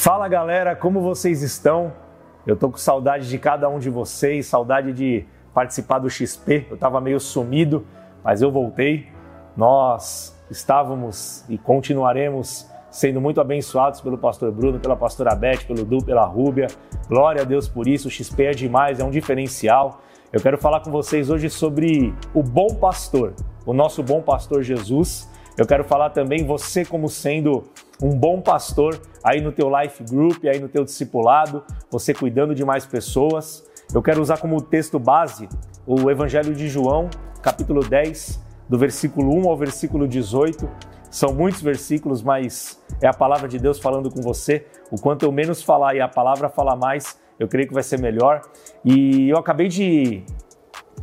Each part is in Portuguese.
Fala galera, como vocês estão? Eu tô com saudade de cada um de vocês, saudade de participar do XP. Eu tava meio sumido, mas eu voltei. Nós estávamos e continuaremos sendo muito abençoados pelo pastor Bruno, pela pastora Beth, pelo Du, pela Rúbia. Glória a Deus por isso. O XP é demais, é um diferencial. Eu quero falar com vocês hoje sobre o bom pastor, o nosso bom pastor Jesus. Eu quero falar também você como sendo um bom pastor aí no teu life group, aí no teu discipulado, você cuidando de mais pessoas. Eu quero usar como texto base o Evangelho de João, capítulo 10, do versículo 1 ao versículo 18. São muitos versículos, mas é a palavra de Deus falando com você. O quanto eu menos falar e a palavra falar mais, eu creio que vai ser melhor. E eu acabei de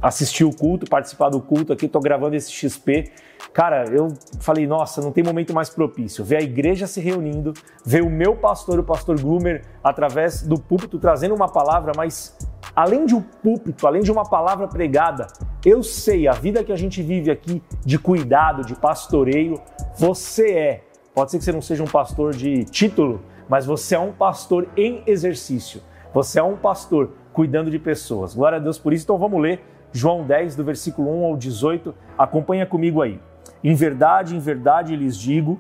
assistir o culto, participar do culto aqui, estou gravando esse XP. Cara, eu falei, nossa, não tem momento mais propício. Ver a igreja se reunindo, ver o meu pastor, o pastor Gloomer, através do púlpito trazendo uma palavra, mas além de um púlpito, além de uma palavra pregada, eu sei a vida que a gente vive aqui de cuidado, de pastoreio, você é. Pode ser que você não seja um pastor de título, mas você é um pastor em exercício. Você é um pastor cuidando de pessoas. Glória a Deus por isso. Então vamos ler João 10, do versículo 1 ao 18. Acompanha comigo aí. Em verdade, em verdade lhes digo: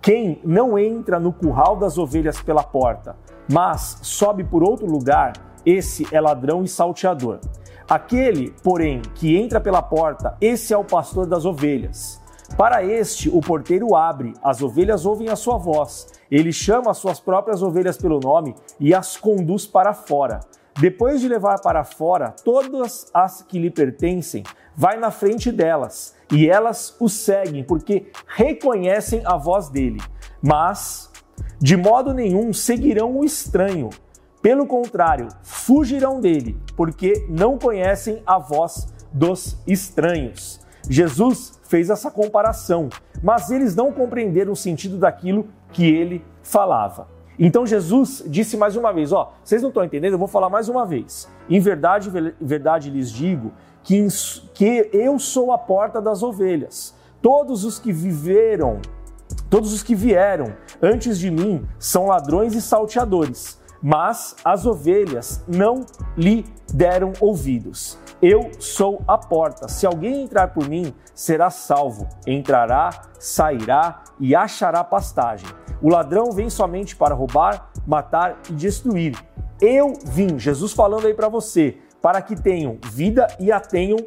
quem não entra no curral das ovelhas pela porta, mas sobe por outro lugar, esse é ladrão e salteador. Aquele, porém, que entra pela porta, esse é o pastor das ovelhas. Para este, o porteiro abre, as ovelhas ouvem a sua voz. Ele chama as suas próprias ovelhas pelo nome e as conduz para fora. Depois de levar para fora todas as que lhe pertencem, vai na frente delas e elas o seguem porque reconhecem a voz dele. Mas, de modo nenhum, seguirão o estranho. Pelo contrário, fugirão dele porque não conhecem a voz dos estranhos. Jesus fez essa comparação, mas eles não compreenderam o sentido daquilo que ele falava. Então Jesus disse mais uma vez: Ó, vocês não estão entendendo? Eu vou falar mais uma vez. Em verdade, verdade lhes digo que, que eu sou a porta das ovelhas. Todos os que viveram, todos os que vieram antes de mim são ladrões e salteadores, mas as ovelhas não lhe deram ouvidos. Eu sou a porta. Se alguém entrar por mim, será salvo. Entrará, sairá e achará pastagem. O ladrão vem somente para roubar, matar e destruir. Eu vim, Jesus falando aí para você, para que tenham vida e a tenham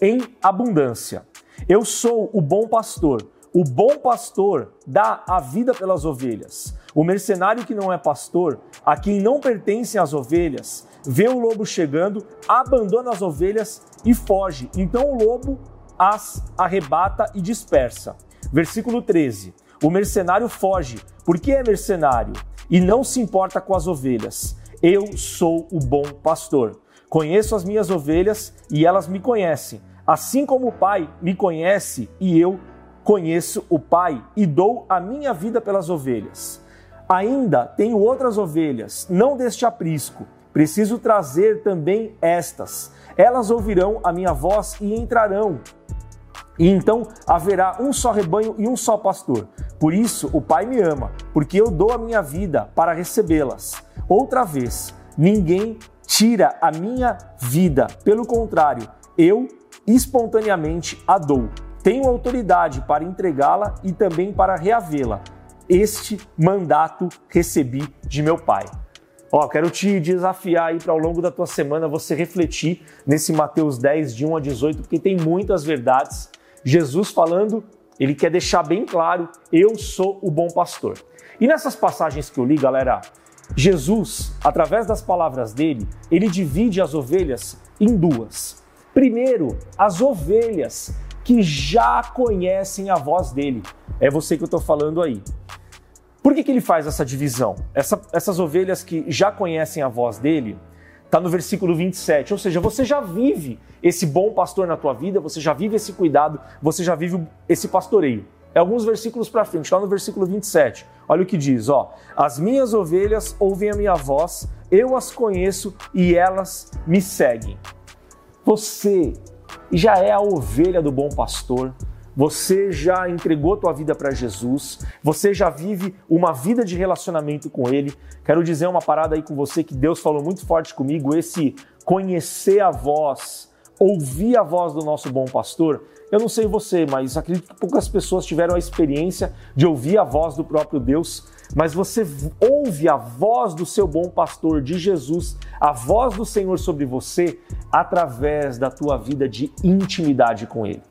em abundância. Eu sou o bom pastor. O bom pastor dá a vida pelas ovelhas. O mercenário que não é pastor, a quem não pertencem as ovelhas, vê o lobo chegando, abandona as ovelhas e foge. Então o lobo as arrebata e dispersa. Versículo 13. O mercenário foge, porque é mercenário, e não se importa com as ovelhas. Eu sou o bom pastor. Conheço as minhas ovelhas e elas me conhecem. Assim como o Pai me conhece e eu conheço o Pai e dou a minha vida pelas ovelhas. Ainda tenho outras ovelhas, não deste aprisco. Preciso trazer também estas. Elas ouvirão a minha voz e entrarão. E então haverá um só rebanho e um só pastor. Por isso o Pai me ama, porque eu dou a minha vida para recebê-las. Outra vez, ninguém tira a minha vida, pelo contrário, eu espontaneamente a dou. Tenho autoridade para entregá-la e também para reavê-la. Este mandato recebi de meu Pai. Ó, quero te desafiar aí para ao longo da tua semana você refletir nesse Mateus 10, de 1 a 18, porque tem muitas verdades. Jesus falando ele quer deixar bem claro: eu sou o bom pastor. E nessas passagens que eu li, galera, Jesus, através das palavras dele, ele divide as ovelhas em duas. Primeiro, as ovelhas que já conhecem a voz dele. É você que eu estou falando aí. Por que, que ele faz essa divisão? Essa, essas ovelhas que já conhecem a voz dele, Está no versículo 27. Ou seja, você já vive esse bom pastor na tua vida, você já vive esse cuidado, você já vive esse pastoreio. É alguns versículos para frente, lá no versículo 27. Olha o que diz, ó: As minhas ovelhas ouvem a minha voz, eu as conheço e elas me seguem. Você já é a ovelha do bom pastor. Você já entregou tua vida para Jesus, você já vive uma vida de relacionamento com Ele. Quero dizer uma parada aí com você que Deus falou muito forte comigo, esse conhecer a voz, ouvir a voz do nosso bom pastor. Eu não sei você, mas acredito que poucas pessoas tiveram a experiência de ouvir a voz do próprio Deus, mas você ouve a voz do seu bom pastor, de Jesus, a voz do Senhor sobre você através da tua vida de intimidade com Ele.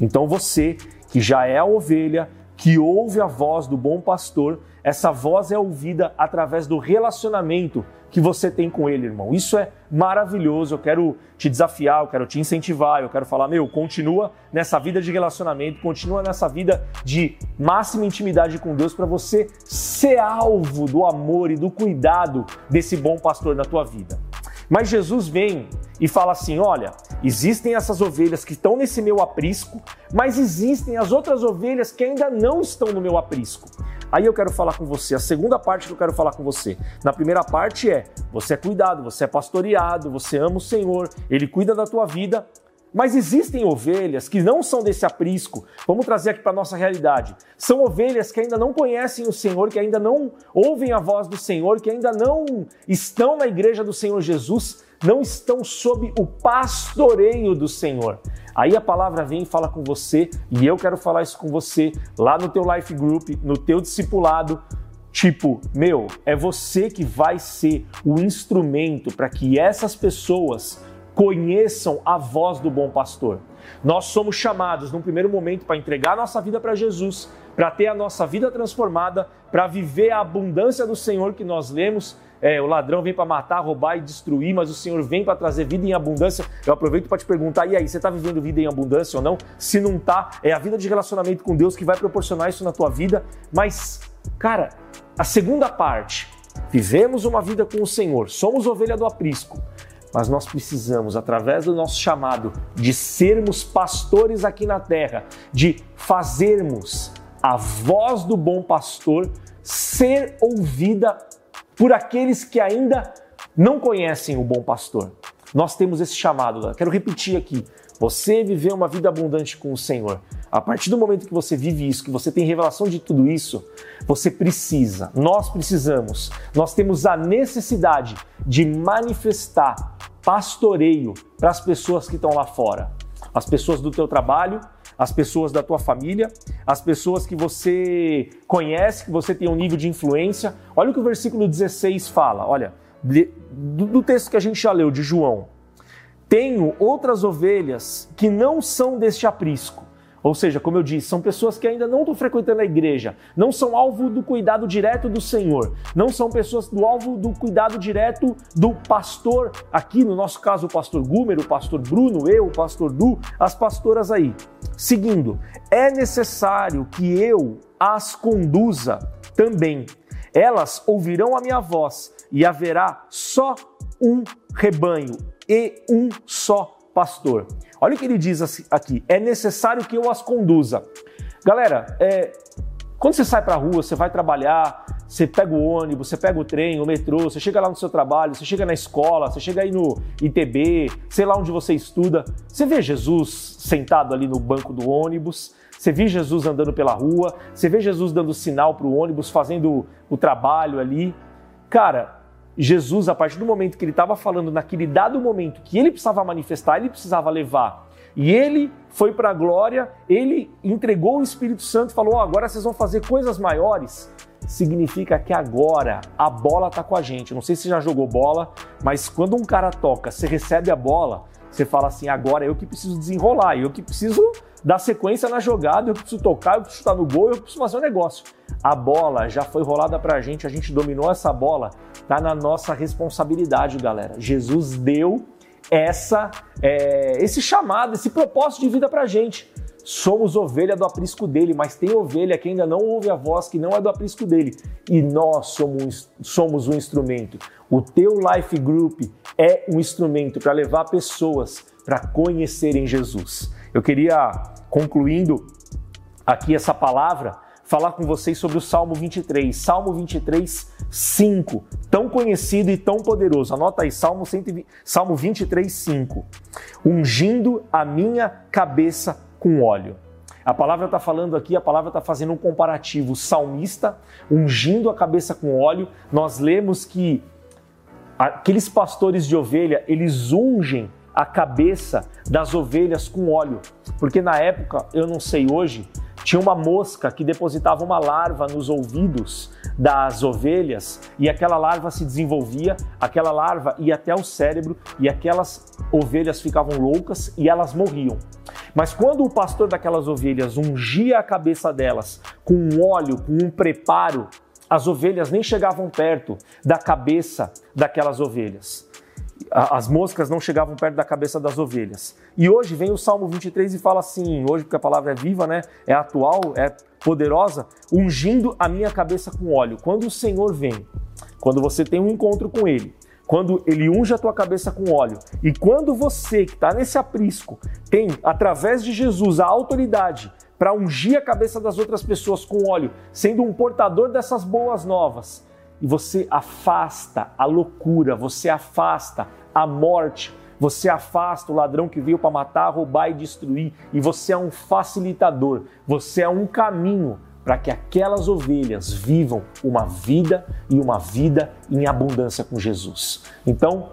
Então você que já é a ovelha, que ouve a voz do bom pastor, essa voz é ouvida através do relacionamento que você tem com ele, irmão. Isso é maravilhoso. Eu quero te desafiar, eu quero te incentivar, eu quero falar, meu, continua nessa vida de relacionamento, continua nessa vida de máxima intimidade com Deus para você ser alvo do amor e do cuidado desse bom pastor na tua vida. Mas Jesus vem e fala assim: olha, existem essas ovelhas que estão nesse meu aprisco, mas existem as outras ovelhas que ainda não estão no meu aprisco. Aí eu quero falar com você, a segunda parte que eu quero falar com você. Na primeira parte é: você é cuidado, você é pastoreado, você ama o Senhor, ele cuida da tua vida, mas existem ovelhas que não são desse aprisco. Vamos trazer aqui para nossa realidade. São ovelhas que ainda não conhecem o Senhor, que ainda não ouvem a voz do Senhor, que ainda não estão na igreja do Senhor Jesus, não estão sob o pastoreio do Senhor. Aí a palavra vem e fala com você, e eu quero falar isso com você lá no teu life group, no teu discipulado. Tipo, meu, é você que vai ser o instrumento para que essas pessoas conheçam a voz do bom pastor. Nós somos chamados, num primeiro momento, para entregar nossa vida para Jesus, para ter a nossa vida transformada, para viver a abundância do Senhor que nós lemos. É, o ladrão vem para matar, roubar e destruir, mas o Senhor vem para trazer vida em abundância. Eu aproveito para te perguntar: e aí, você está vivendo vida em abundância ou não? Se não está, é a vida de relacionamento com Deus que vai proporcionar isso na tua vida. Mas, cara, a segunda parte, vivemos uma vida com o Senhor, somos ovelha do aprisco mas nós precisamos, através do nosso chamado, de sermos pastores aqui na terra, de fazermos a voz do bom pastor ser ouvida por aqueles que ainda não conhecem o bom pastor. Nós temos esse chamado. Quero repetir aqui. Você viver uma vida abundante com o Senhor. A partir do momento que você vive isso, que você tem revelação de tudo isso, você precisa, nós precisamos, nós temos a necessidade de manifestar pastoreio para as pessoas que estão lá fora. As pessoas do teu trabalho, as pessoas da tua família, as pessoas que você conhece, que você tem um nível de influência. Olha o que o versículo 16 fala, olha, do texto que a gente já leu de João. Tenho outras ovelhas que não são deste aprisco. Ou seja, como eu disse, são pessoas que ainda não estão frequentando a igreja, não são alvo do cuidado direto do Senhor, não são pessoas do alvo do cuidado direto do pastor, aqui no nosso caso o pastor Gumer, o pastor Bruno, eu, o pastor Du, as pastoras aí. Seguindo, é necessário que eu as conduza também. Elas ouvirão a minha voz e haverá só um rebanho e um só pastor. Olha o que ele diz aqui: é necessário que eu as conduza. Galera, é, quando você sai para a rua, você vai trabalhar, você pega o ônibus, você pega o trem, o metrô, você chega lá no seu trabalho, você chega na escola, você chega aí no ITB, sei lá onde você estuda, você vê Jesus sentado ali no banco do ônibus, você vê Jesus andando pela rua, você vê Jesus dando sinal para o ônibus, fazendo o trabalho ali. Cara, Jesus, a partir do momento que ele estava falando, naquele dado momento que ele precisava manifestar, ele precisava levar. E ele foi para a glória, ele entregou o Espírito Santo e falou: oh, agora vocês vão fazer coisas maiores. Significa que agora a bola está com a gente. Não sei se já jogou bola, mas quando um cara toca, você recebe a bola, você fala assim: agora eu que preciso desenrolar, eu que preciso dar sequência na jogada, eu que preciso tocar, eu preciso chutar no gol, eu preciso fazer um negócio. A bola já foi rolada para a gente, a gente dominou essa bola, tá na nossa responsabilidade, galera. Jesus deu essa, é, esse chamado, esse propósito de vida para a gente. Somos ovelha do aprisco dele, mas tem ovelha que ainda não ouve a voz, que não é do aprisco dele. E nós somos, somos um instrumento. O teu Life Group é um instrumento para levar pessoas para conhecerem Jesus. Eu queria, concluindo aqui essa palavra, falar com vocês sobre o Salmo 23. Salmo 23, 5. Tão conhecido e tão poderoso. Anota aí, Salmo, 120, Salmo 23, 5. Ungindo a minha cabeça com óleo. A palavra está falando aqui, a palavra está fazendo um comparativo. O salmista ungindo a cabeça com óleo, nós lemos que aqueles pastores de ovelha, eles ungem a cabeça das ovelhas com óleo. Porque na época, eu não sei hoje, tinha uma mosca que depositava uma larva nos ouvidos das ovelhas e aquela larva se desenvolvia, aquela larva ia até o cérebro e aquelas ovelhas ficavam loucas e elas morriam. Mas quando o pastor daquelas ovelhas ungia a cabeça delas com um óleo, com um preparo, as ovelhas nem chegavam perto da cabeça daquelas ovelhas as moscas não chegavam perto da cabeça das ovelhas. E hoje vem o Salmo 23 e fala assim, hoje porque a palavra é viva, né? É atual, é poderosa, ungindo a minha cabeça com óleo. Quando o Senhor vem, quando você tem um encontro com ele, quando ele unge a tua cabeça com óleo, e quando você que está nesse aprisco tem, através de Jesus, a autoridade para ungir a cabeça das outras pessoas com óleo, sendo um portador dessas boas novas, e você afasta a loucura, você afasta a morte, você afasta o ladrão que veio para matar, roubar e destruir, e você é um facilitador, você é um caminho para que aquelas ovelhas vivam uma vida e uma vida em abundância com Jesus. Então,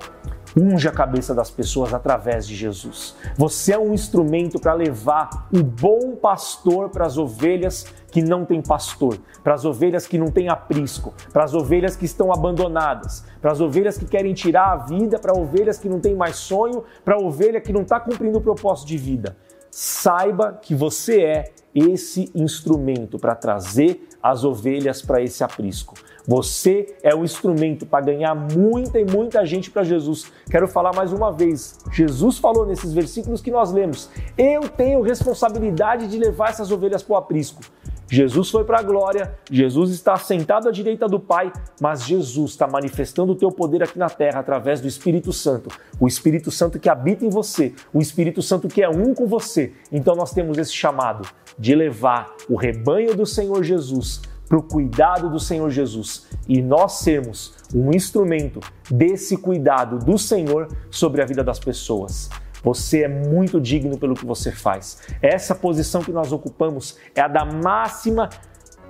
unge a cabeça das pessoas através de Jesus. Você é um instrumento para levar o bom pastor para as ovelhas que não têm pastor, para as ovelhas que não têm aprisco, para as ovelhas que estão abandonadas, para as ovelhas que querem tirar a vida, para ovelhas que não têm mais sonho, para a ovelha que não está cumprindo o propósito de vida. Saiba que você é esse instrumento para trazer as ovelhas para esse aprisco. Você é o instrumento para ganhar muita e muita gente para Jesus. Quero falar mais uma vez. Jesus falou nesses versículos que nós lemos: Eu tenho responsabilidade de levar essas ovelhas para o aprisco. Jesus foi para a glória, Jesus está sentado à direita do Pai, mas Jesus está manifestando o teu poder aqui na terra através do Espírito Santo. O Espírito Santo que habita em você, o Espírito Santo que é um com você. Então nós temos esse chamado de levar o rebanho do Senhor Jesus para o cuidado do Senhor Jesus e nós sermos um instrumento desse cuidado do Senhor sobre a vida das pessoas. Você é muito digno pelo que você faz. Essa posição que nós ocupamos é a da máxima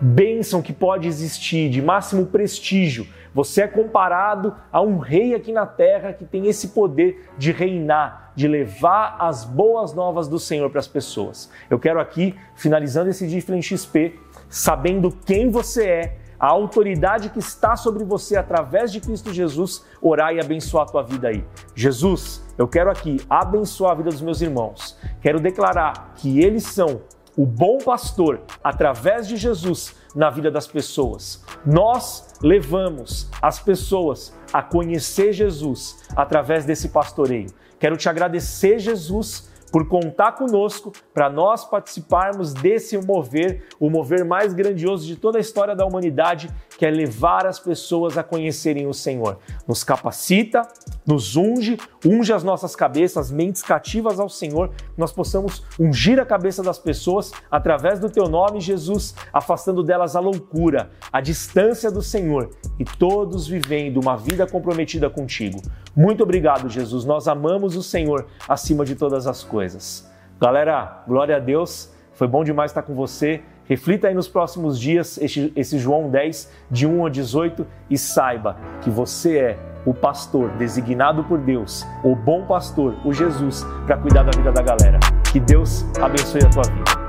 bênção que pode existir, de máximo prestígio. Você é comparado a um rei aqui na terra que tem esse poder de reinar, de levar as boas novas do Senhor para as pessoas. Eu quero aqui, finalizando esse Different XP, sabendo quem você é, a autoridade que está sobre você através de Cristo Jesus, orar e abençoar a tua vida aí. Jesus, eu quero aqui abençoar a vida dos meus irmãos. Quero declarar que eles são o bom pastor através de Jesus na vida das pessoas. Nós levamos as pessoas a conhecer Jesus através desse pastoreio. Quero te agradecer, Jesus, por contar conosco para nós participarmos desse mover, o mover mais grandioso de toda a história da humanidade, que é levar as pessoas a conhecerem o Senhor. Nos capacita, nos unge, unge as nossas cabeças, mentes cativas ao Senhor, nós possamos ungir a cabeça das pessoas através do teu nome, Jesus, afastando delas a loucura, a distância do Senhor e todos vivendo uma vida comprometida contigo. Muito obrigado, Jesus. Nós amamos o Senhor acima de todas as coisas. Galera, glória a Deus. Foi bom demais estar com você. Reflita aí nos próximos dias esse, João 10, de 1 a 18, e saiba que você é o pastor designado por Deus, o bom pastor, o Jesus, para cuidar da vida da galera. Que Deus abençoe a tua vida.